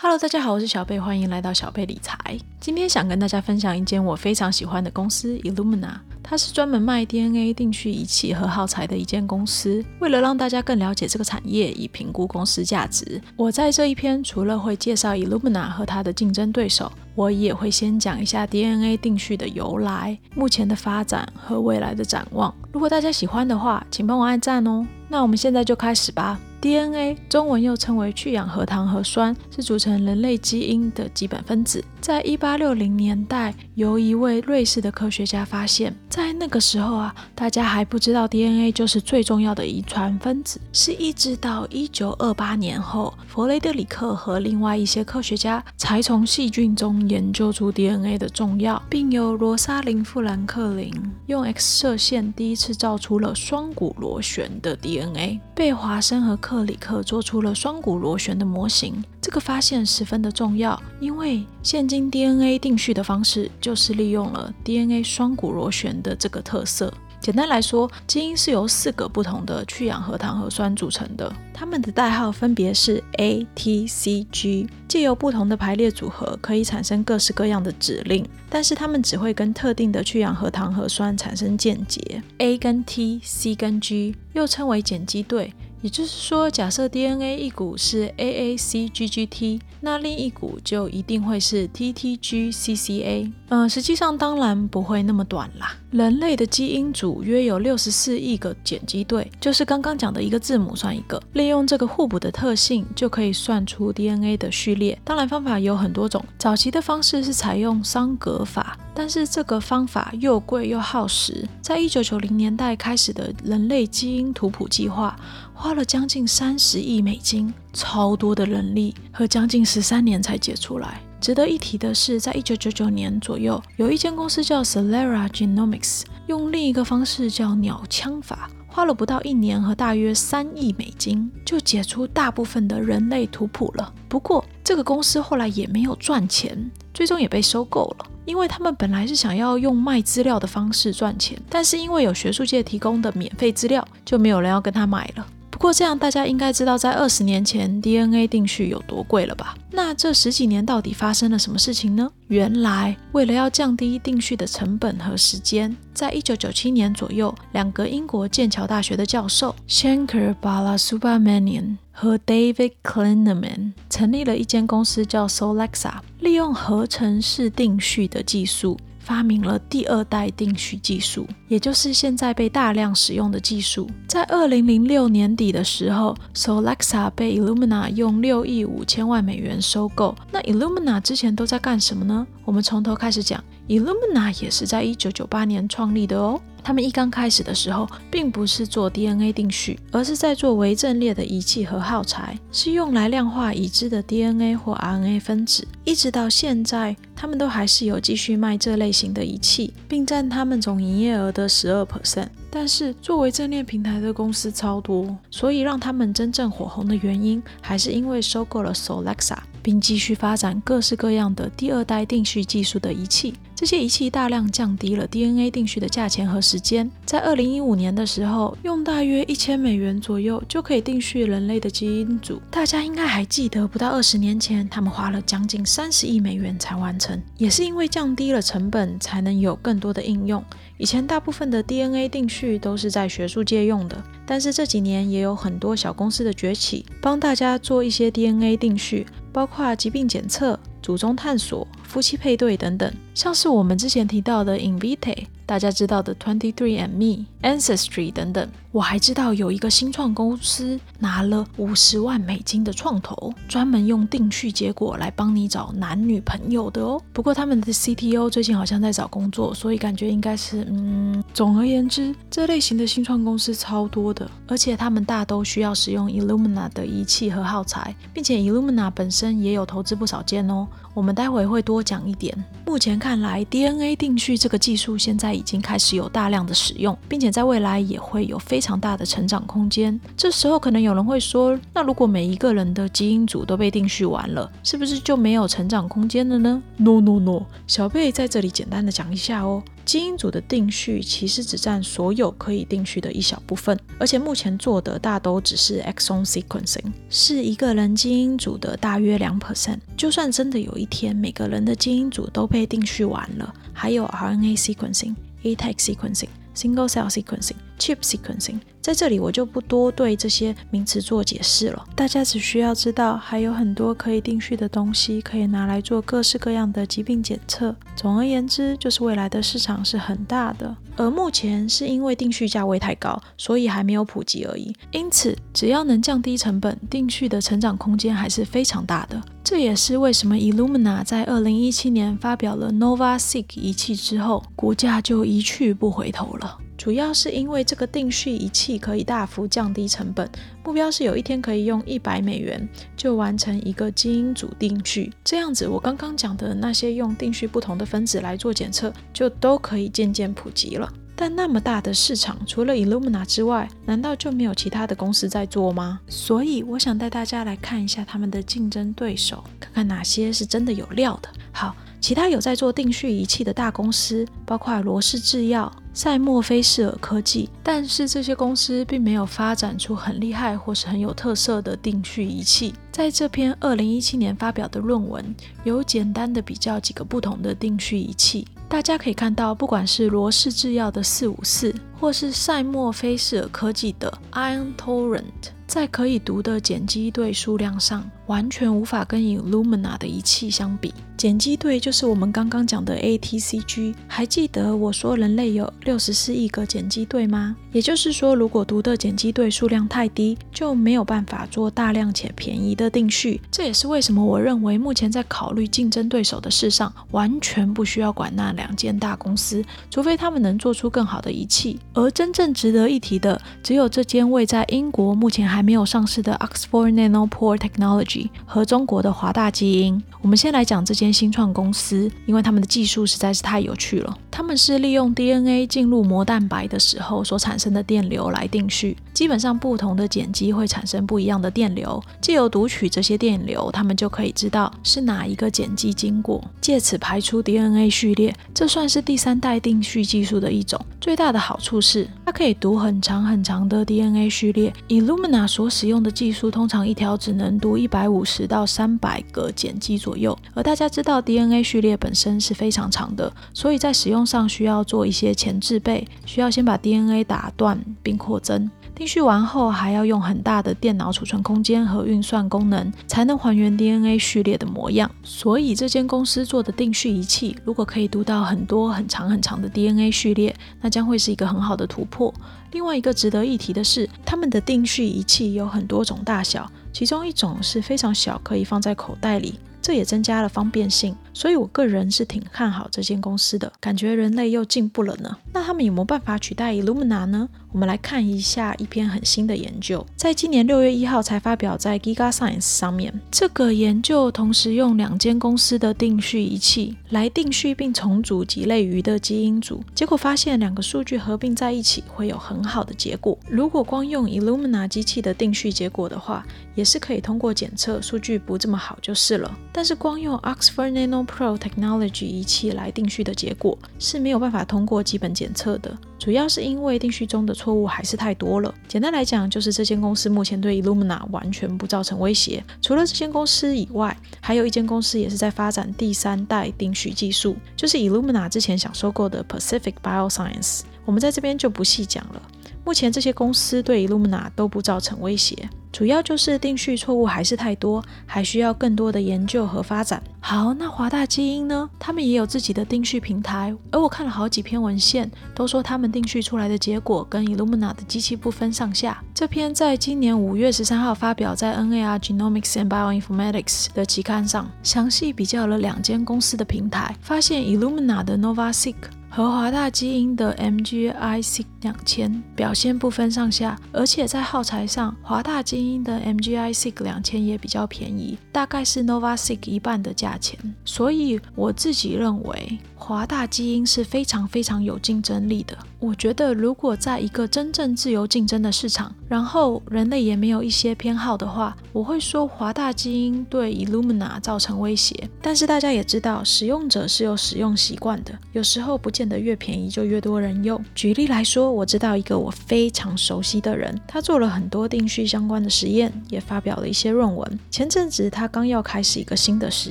Hello，大家好，我是小贝，欢迎来到小贝理财。今天想跟大家分享一间我非常喜欢的公司 Illumina，它是专门卖 DNA 定序仪器和耗材的一间公司。为了让大家更了解这个产业，以评估公司价值，我在这一篇除了会介绍 Illumina 和它的竞争对手，我也会先讲一下 DNA 定序的由来、目前的发展和未来的展望。如果大家喜欢的话，请帮我按赞哦。那我们现在就开始吧。DNA 中文又称为去氧核糖核酸，是组成人类基因的基本分子。在一八六零年代，由一位瑞士的科学家发现，在那个时候啊，大家还不知道 DNA 就是最重要的遗传分子，是一直到一九二八年后，弗雷德里克和另外一些科学家才从细菌中研究出 DNA 的重要，并由罗莎琳·富兰克林用 X 射线第一次造出了双股螺旋的 DNA。被华生和克里克做出了双股螺旋的模型。这个发现十分的重要，因为现今 DNA 定序的方式就是利用了 DNA 双股螺旋的这个特色。简单来说，基因是由四个不同的去氧核糖核酸组成的，它们的代号分别是 A、T、C、G。借由不同的排列组合，可以产生各式各样的指令，但是它们只会跟特定的去氧核糖核酸产生键结。A 跟 T、C 跟 G 又称为碱基对。也就是说，假设 DNA 一股是 AACGGT，那另一股就一定会是 TTGCCA。嗯，实际上当然不会那么短啦。人类的基因组约有六十四亿个碱基对，就是刚刚讲的一个字母算一个。利用这个互补的特性，就可以算出 DNA 的序列。当然方法有很多种，早期的方式是采用桑格法，但是这个方法又贵又耗时。在一九九零年代开始的人类基因图谱计划。花了将近三十亿美金，超多的人力和将近十三年才解出来。值得一提的是，在一九九九年左右，有一间公司叫 Celera Genomics，用另一个方式叫鸟枪法，花了不到一年和大约三亿美金，就解出大部分的人类图谱了。不过，这个公司后来也没有赚钱，最终也被收购了，因为他们本来是想要用卖资料的方式赚钱，但是因为有学术界提供的免费资料，就没有人要跟他买了。不过这样，大家应该知道，在二十年前 DNA 定序有多贵了吧？那这十几年到底发生了什么事情呢？原来，为了要降低定序的成本和时间，在一九九七年左右，两个英国剑桥大学的教授 Shankar Balasubramanian 和 David k l i n e m a n 成立了一间公司，叫 Solexa，利用合成式定序的技术。发明了第二代定序技术，也就是现在被大量使用的技术。在二零零六年底的时候，Solexa 被 Illumina 用六亿五千万美元收购。那 Illumina 之前都在干什么呢？我们从头开始讲。Illumina 也是在一九九八年创立的哦。他们一刚开始的时候，并不是做 DNA 定序，而是在做微阵列的仪器和耗材，是用来量化已知的 DNA 或 RNA 分子。一直到现在，他们都还是有继续卖这类型的仪器，并占他们总营业额的十二 percent。但是，作为正列平台的公司超多，所以让他们真正火红的原因，还是因为收购了 Solexa，并继续发展各式各样的第二代定序技术的仪器。这些仪器大量降低了 DNA 定序的价钱和时间。在二零一五年的时候，用大约一千美元左右就可以定序人类的基因组。大家应该还记得，不到二十年前，他们花了将近三十亿美元才完成。也是因为降低了成本，才能有更多的应用。以前大部分的 DNA 定序都是在学术界用的，但是这几年也有很多小公司的崛起，帮大家做一些 DNA 定序，包括疾病检测、祖宗探索。夫妻配对等等，像是我们之前提到的 Invite 大家知道的 Twenty Three and Me、Ancestry 等等。我还知道有一个新创公司拿了五十万美金的创投，专门用定序结果来帮你找男女朋友的哦。不过他们的 CTO 最近好像在找工作，所以感觉应该是嗯。总而言之，这类型的新创公司超多的，而且他们大都需要使用 Illumina 的仪器和耗材，并且 Illumina 本身也有投资不少间哦。我们待会会多讲一点。目前看来，DNA 定序这个技术现在已经开始有大量的使用，并且在未来也会有非常大的成长空间。这时候可能有人会说，那如果每一个人的基因组都被定序完了，是不是就没有成长空间了呢？No No No，小贝在这里简单的讲一下哦。基因组的定序其实只占所有可以定序的一小部分，而且目前做的大都只是 exon sequencing，是一个人基因组的大约两 percent。就算真的有一天每个人的基因组都被定序完了，还有 RNA sequencing、ATAC sequencing、single cell sequencing, chip sequencing。在这里我就不多对这些名词做解释了，大家只需要知道还有很多可以定序的东西，可以拿来做各式各样的疾病检测。总而言之，就是未来的市场是很大的，而目前是因为定序价位太高，所以还没有普及而已。因此，只要能降低成本，定序的成长空间还是非常大的。这也是为什么 Illumina 在二零一七年发表了 NovaSeq 仪器之后，股价就一去不回头了。主要是因为这个定序仪器可以大幅降低成本，目标是有一天可以用一百美元就完成一个基因组定序。这样子，我刚刚讲的那些用定序不同的分子来做检测，就都可以渐渐普及了。但那么大的市场，除了 Illumina 之外，难道就没有其他的公司在做吗？所以我想带大家来看一下他们的竞争对手，看看哪些是真的有料的。好，其他有在做定序仪器的大公司，包括罗氏制药。赛默菲士尔科技，但是这些公司并没有发展出很厉害或是很有特色的定序仪器。在这篇二零一七年发表的论文，有简单的比较几个不同的定序仪器。大家可以看到，不管是罗氏制药的四五四，或是赛默菲士尔科技的 Ion Torrent，在可以读的碱基对数量上，完全无法跟 Illumina 的仪器相比。碱基对就是我们刚刚讲的 ATCG，还记得我说人类有六十四亿个碱基对吗？也就是说，如果读的碱基对数量太低，就没有办法做大量且便宜的定序。这也是为什么我认为目前在考虑竞争对手的事上，完全不需要管那两间大公司，除非他们能做出更好的仪器。而真正值得一提的，只有这间位在英国、目前还没有上市的 Oxford Nanopore Technology 和中国的华大基因。我们先来讲这间新创公司，因为他们的技术实在是太有趣了。他们是利用 DNA 进入膜蛋白的时候所产生的电流来定序。基本上，不同的碱基会产生不一样的电流，借由读取这些电流，他们就可以知道是哪一个碱基经过，借此排出 DNA 序列。这算是第三代定序技术的一种。最大的好处是，它可以读很长很长的 DNA 序列。Illumina 所使用的技术，通常一条只能读一百五十到三百个碱基。左右，而大家知道 DNA 序列本身是非常长的，所以在使用上需要做一些前置备，需要先把 DNA 打断并扩增。定序完后，还要用很大的电脑储存空间和运算功能，才能还原 DNA 序列的模样。所以这间公司做的定序仪器，如果可以读到很多很长很长的 DNA 序列，那将会是一个很好的突破。另外一个值得一提的是，他们的定序仪器有很多种大小，其中一种是非常小，可以放在口袋里。这也增加了方便性，所以我个人是挺看好这间公司的，感觉人类又进步了呢。那他们有没有办法取代 Illumina 呢？我们来看一下一篇很新的研究，在今年六月一号才发表在 Giga Science 上面。这个研究同时用两间公司的定序仪器来定序并重组几类鱼的基因组，结果发现两个数据合并在一起会有很好的结果。如果光用 Illumina 机器的定序结果的话，也是可以通过检测，数据不这么好就是了。但是光用 Oxford Nanopore Technology 仪器来定序的结果是没有办法通过基本检测的。主要是因为定序中的错误还是太多了。简单来讲，就是这间公司目前对 Illumina 完全不造成威胁。除了这间公司以外，还有一间公司也是在发展第三代定序技术，就是 Illumina 之前想收购的 Pacific Bioscience。我们在这边就不细讲了。目前这些公司对 Illumina 都不造成威胁，主要就是定序错误还是太多，还需要更多的研究和发展。好，那华大基因呢？他们也有自己的定序平台，而我看了好几篇文献，都说他们定序出来的结果跟 Illumina 的机器不分上下。这篇在今年五月十三号发表在 NAR Genomics and Bioinformatics 的期刊上，详细比较了两间公司的平台，发现 Illumina 的 NovaSeq。和华大基因的 MGIC 两千表现不分上下，而且在耗材上，华大基因的 MGIC 两千也比较便宜，大概是 NovaSeq 一半的价钱。所以我自己认为，华大基因是非常非常有竞争力的。我觉得，如果在一个真正自由竞争的市场，然后人类也没有一些偏好的话，我会说华大基因对 Illumina 造成威胁。但是大家也知道，使用者是有使用习惯的，有时候不见得越便宜就越多人用。举例来说，我知道一个我非常熟悉的人，他做了很多定序相关的实验，也发表了一些论文。前阵子他刚要开始一个新的实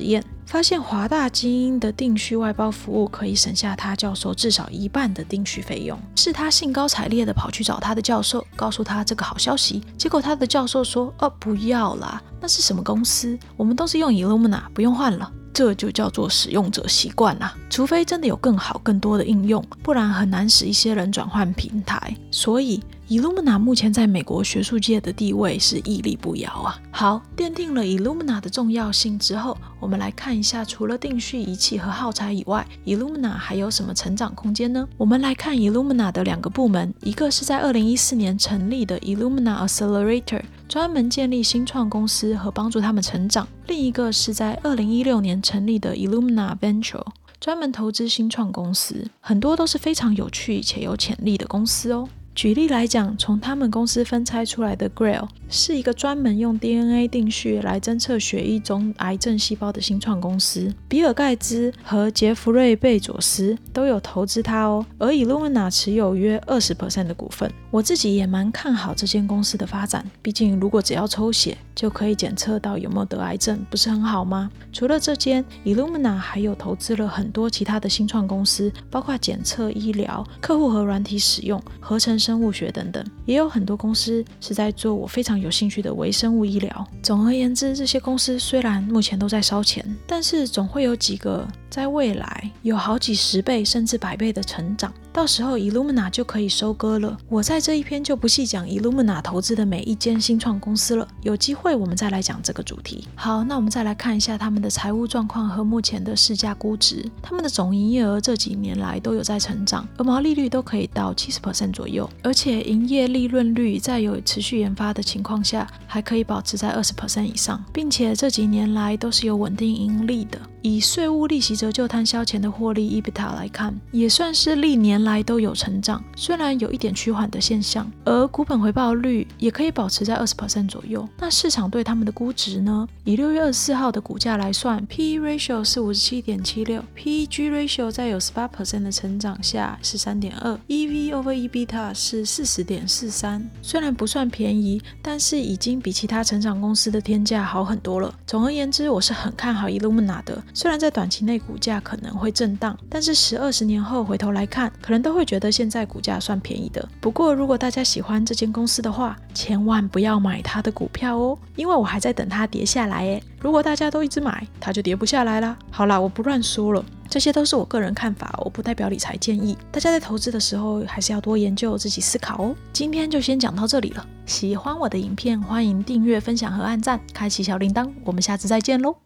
验。发现华大基因的定序外包服务可以省下他教授至少一半的定序费用，是他兴高采烈的跑去找他的教授，告诉他这个好消息。结果他的教授说：“哦，不要啦，那是什么公司？我们都是用 Illumina，不用换了。”这就叫做使用者习惯啦。除非真的有更好、更多的应用，不然很难使一些人转换平台。所以。Illumina 目前在美国学术界的地位是屹立不摇啊。好，奠定了 Illumina 的重要性之后，我们来看一下，除了定序仪器和耗材以外，Illumina 还有什么成长空间呢？我们来看 Illumina 的两个部门，一个是在2014年成立的 Illumina Accelerator，专门建立新创公司和帮助他们成长；另一个是在2016年成立的 Illumina Venture，专门投资新创公司，很多都是非常有趣且有潜力的公司哦。举例来讲，从他们公司分拆出来的 Grail 是一个专门用 DNA 定序来侦测血液中癌症细胞的新创公司。比尔盖茨和杰弗瑞贝佐斯都有投资它哦，而 Illumina 持有约二十 percent 的股份。我自己也蛮看好这间公司的发展，毕竟如果只要抽血就可以检测到有没有得癌症，不是很好吗？除了这间，Illumina 还有投资了很多其他的新创公司，包括检测、医疗、客户和软体使用、合成。生物学等等，也有很多公司是在做我非常有兴趣的微生物医疗。总而言之，这些公司虽然目前都在烧钱，但是总会有几个。在未来有好几十倍甚至百倍的成长，到时候 Illumina 就可以收割了。我在这一篇就不细讲 Illumina 投资的每一间新创公司了，有机会我们再来讲这个主题。好，那我们再来看一下他们的财务状况和目前的市价估值。他们的总营业额这几年来都有在成长，而毛利率都可以到七十 percent 左右，而且营业利润率在有持续研发的情况下，还可以保持在二十 percent 以上，并且这几年来都是有稳定盈利的。以税务利息折旧摊销前的获利 EBITDA 来看，也算是历年来都有成长，虽然有一点趋缓的现象。而股本回报率也可以保持在二十 percent 左右。那市场对他们的估值呢？以六月二十四号的股价来算，P/E ratio 是五十七点七六，P/G ratio 在有十八 percent 的成长下是三点二，EV over EBITDA 是四十点四三。虽然不算便宜，但是已经比其他成长公司的天价好很多了。总而言之，我是很看好 Illumina 的。虽然在短期内股价可能会震荡，但是十二十年后回头来看，可能都会觉得现在股价算便宜的。不过如果大家喜欢这间公司的话，千万不要买它的股票哦，因为我还在等它跌下来诶。如果大家都一直买，它就跌不下来啦。好啦，我不乱说了，这些都是我个人看法，我不代表理财建议。大家在投资的时候还是要多研究，自己思考哦。今天就先讲到这里了。喜欢我的影片，欢迎订阅、分享和按赞，开启小铃铛。我们下次再见喽。